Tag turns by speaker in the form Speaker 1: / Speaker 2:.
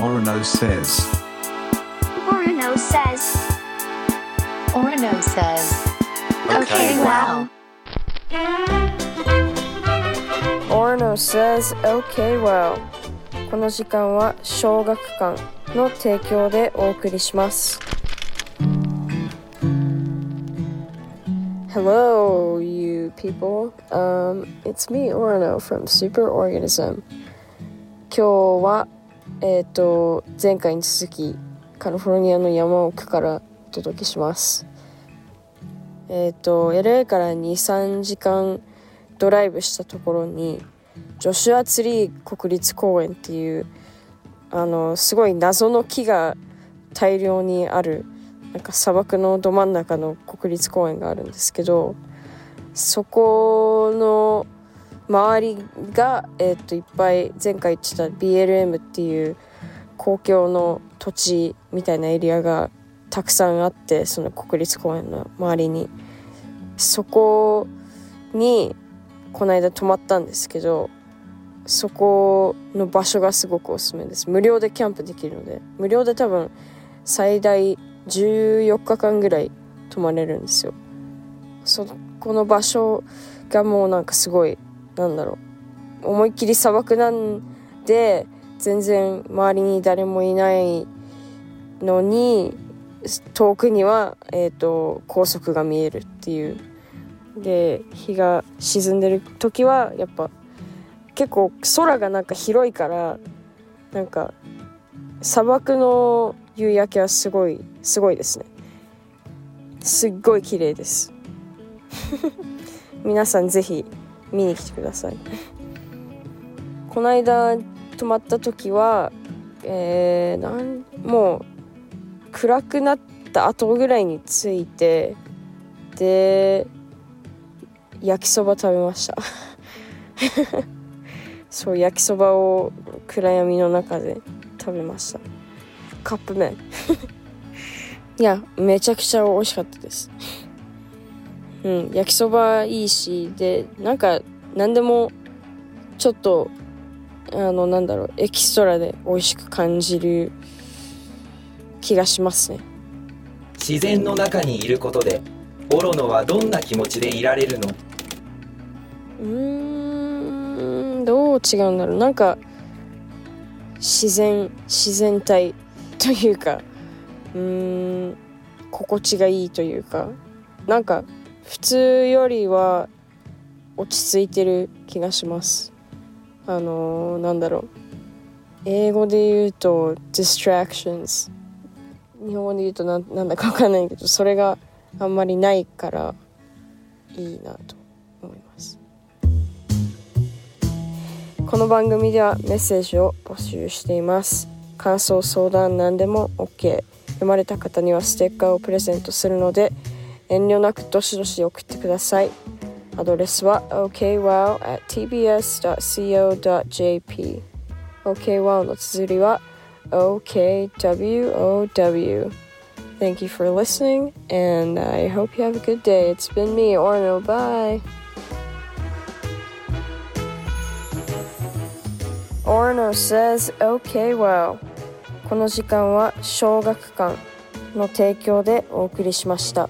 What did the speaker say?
Speaker 1: Orono says.
Speaker 2: Orono says.
Speaker 3: Orono says.
Speaker 2: Okay, wow.
Speaker 4: Orno says OK well この時間は小学館の提供でお送りします Hello you people um, It's me Orno from Superorganism 今日は えっ、と前回に続きカリフォルニアの山奥からお届けします。えっ、と LA から23時間ドライブしたところにジョシュアツリー国立公園っていうあのすごい謎の木が大量にあるなんか砂漠のど真ん中の国立公園があるんですけどそこの周りが、えー、といっぱい前回言ってた BLM っていう公共の土地みたいなエリアがたくさんあってその国立公園の周りにそこにこの間泊まったんですけどそこの場所がすごくおすすめです。無料でキャンプできるので無料で多分最大14日間ぐらい泊まれるんですよ。そこの場所がもうなんかすごいなんだろう。思いっきり砂漠なんで全然周りに誰もいないのに遠くには、えーと、高速が見えるっていう。で日が沈んでる時はやっぱ結構空がなんか広いからなんか砂漠の夕焼けはすごいすごいですね。すっごい綺麗です。皆さんぜひ見に来てください。この間泊まった時はえー、なんもう暗くなった後ぐらいに着いてで焼きそば食べました。そう焼きそばを暗闇の中で食べました。カップ麺。いやめちゃくちゃ美味しかったです。うん焼きそばいいしでなんか何でもちょっとあのなんだろうエキストラで美味しく感じる気がしますね。
Speaker 5: 自然の中にいることでオロノはどんな気持ちでいられるの？
Speaker 4: うーんどう違うんだろう。なんか自然自然体というかうーん心地がいいというかなんか普通よりは落ち着いてる気がします。あのー、なんだろう。英語で言うと distractions 日本語で言うとなんなんだか分かんないけどそれがあんまりないからいいなと思います。この番組ではメッセージを募集しています。感想相談何でも OK 読まれた方にはステッカーをプレゼントするので遠慮なくどしどし送ってくださいアドレスは okwow.tbs.co.jp okwow の綴りは OKWOW. Thank you for listening, and I hope you have a good day. It's been me, Orno. Bye. Orno says, okay, well. この時間は小学館の提供でお送りしました。